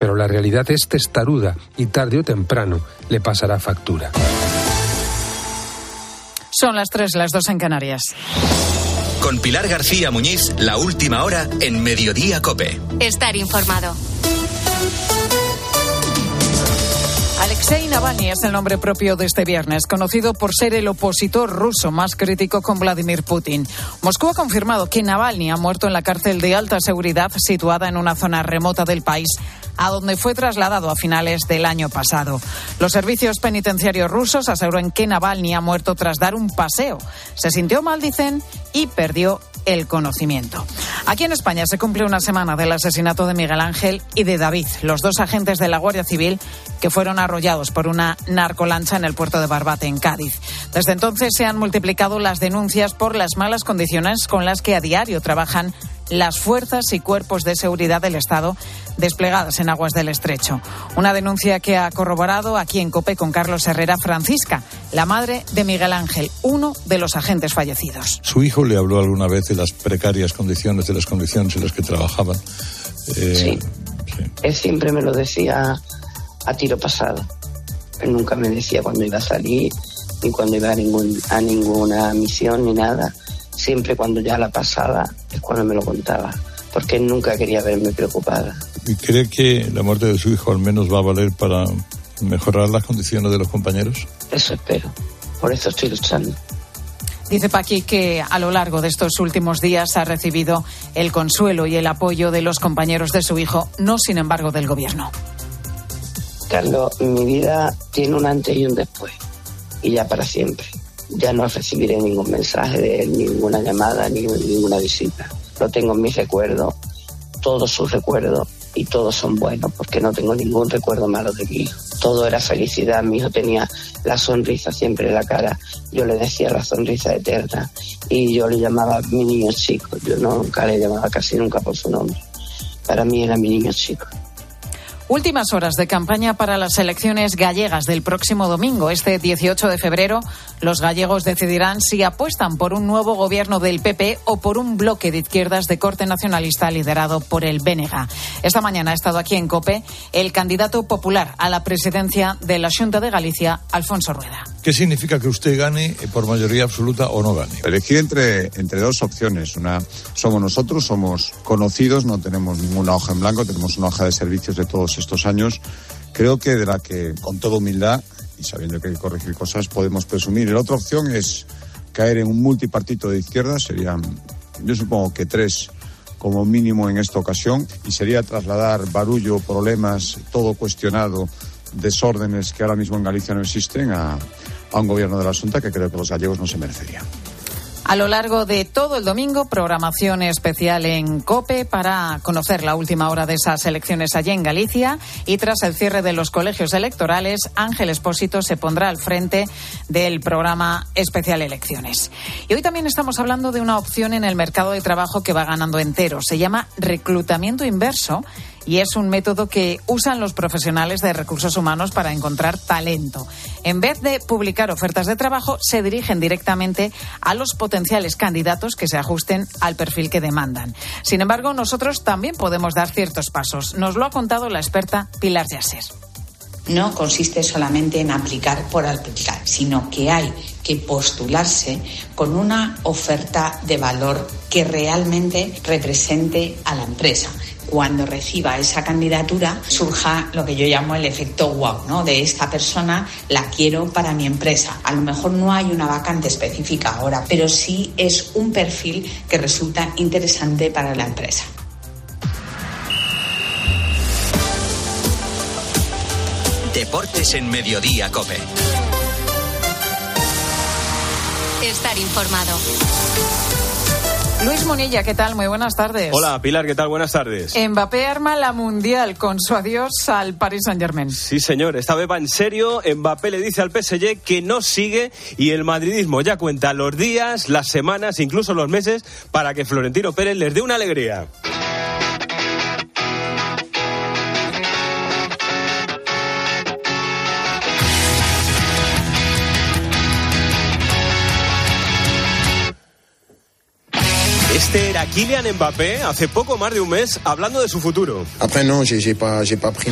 Pero la realidad es testaruda y tarde o temprano le pasará factura. Son las tres, las dos en Canarias. Con Pilar García Muñiz, la última hora en Mediodía Cope. Estar informado. Alexei Navalny es el nombre propio de este viernes, conocido por ser el opositor ruso más crítico con Vladimir Putin. Moscú ha confirmado que Navalny ha muerto en la cárcel de alta seguridad situada en una zona remota del país a donde fue trasladado a finales del año pasado. Los servicios penitenciarios rusos aseguran que Navalny ha muerto tras dar un paseo. Se sintió mal, dicen, y perdió el conocimiento. Aquí en España se cumple una semana del asesinato de Miguel Ángel y de David, los dos agentes de la Guardia Civil que fueron arrollados por una narcolancha en el puerto de Barbate, en Cádiz. Desde entonces se han multiplicado las denuncias por las malas condiciones con las que a diario trabajan las fuerzas y cuerpos de seguridad del Estado desplegadas en aguas del estrecho. Una denuncia que ha corroborado aquí en COPE con Carlos Herrera Francisca, la madre de Miguel Ángel, uno de los agentes fallecidos. Su hijo le habló alguna vez de las precarias condiciones, de las condiciones en las que trabajaban. Eh, sí. Él siempre me lo decía a tiro pasado. Él nunca me decía cuando iba a salir, ni cuando iba a, ningún, a ninguna misión, ni nada siempre cuando ya la pasaba es cuando me lo contaba, porque él nunca quería verme preocupada. ¿Y cree que la muerte de su hijo al menos va a valer para mejorar las condiciones de los compañeros? Eso espero, por eso estoy luchando. Dice Paqui que a lo largo de estos últimos días ha recibido el consuelo y el apoyo de los compañeros de su hijo, no sin embargo del gobierno. Carlos, mi vida tiene un antes y un después, y ya para siempre ya no recibiré ningún mensaje de él, ninguna llamada, ni ninguna visita. Lo tengo en mis recuerdos, todos sus recuerdos, y todos son buenos porque no tengo ningún recuerdo malo de mi hijo. Todo era felicidad, mi hijo tenía la sonrisa siempre en la cara, yo le decía la sonrisa eterna y yo le llamaba mi niño chico, yo nunca le llamaba casi nunca por su nombre. Para mí era mi niño chico. Últimas horas de campaña para las elecciones gallegas del próximo domingo. Este 18 de febrero, los gallegos decidirán si apuestan por un nuevo gobierno del PP o por un bloque de izquierdas de corte nacionalista liderado por el Bénega. Esta mañana ha estado aquí en COPE el candidato popular a la presidencia de la Junta de Galicia, Alfonso Rueda. ¿Qué significa que usted gane por mayoría absoluta o no gane? Elegir entre, entre dos opciones. Una, somos nosotros, somos conocidos, no tenemos ninguna hoja en blanco, tenemos una hoja de servicios de todos estos años, creo que de la que con toda humildad y sabiendo que hay que corregir cosas podemos presumir. la otra opción es caer en un multipartito de izquierdas, serían, yo supongo que tres como mínimo en esta ocasión, y sería trasladar barullo, problemas, todo cuestionado, desórdenes que ahora mismo en Galicia no existen a, a un gobierno de la Junta que creo que los gallegos no se merecerían. A lo largo de todo el domingo, programación especial en COPE para conocer la última hora de esas elecciones allí en Galicia. Y tras el cierre de los colegios electorales, Ángel Espósito se pondrá al frente del programa especial Elecciones. Y hoy también estamos hablando de una opción en el mercado de trabajo que va ganando entero. Se llama reclutamiento inverso y es un método que usan los profesionales de recursos humanos para encontrar talento. En vez de publicar ofertas de trabajo, se dirigen directamente a los potenciales candidatos que se ajusten al perfil que demandan. Sin embargo, nosotros también podemos dar ciertos pasos. Nos lo ha contado la experta Pilar Yasser no consiste solamente en aplicar por aplicar, sino que hay que postularse con una oferta de valor que realmente represente a la empresa cuando reciba esa candidatura surja lo que yo llamo el efecto wow, ¿no? De esta persona la quiero para mi empresa. A lo mejor no hay una vacante específica ahora, pero sí es un perfil que resulta interesante para la empresa. Deportes en Mediodía Cope. Estar informado. Luis Monilla, ¿qué tal? Muy buenas tardes. Hola, Pilar, ¿qué tal? Buenas tardes. Mbappé arma la mundial con su adiós al Paris Saint-Germain. Sí, señor. Esta vez va en serio. Mbappé le dice al PSG que no sigue y el madridismo ya cuenta los días, las semanas, incluso los meses para que Florentino Pérez les dé una alegría. Este era Kylian Mbappé hace poco más de un mes hablando de su futuro. Après non, j'ai pas, pas pris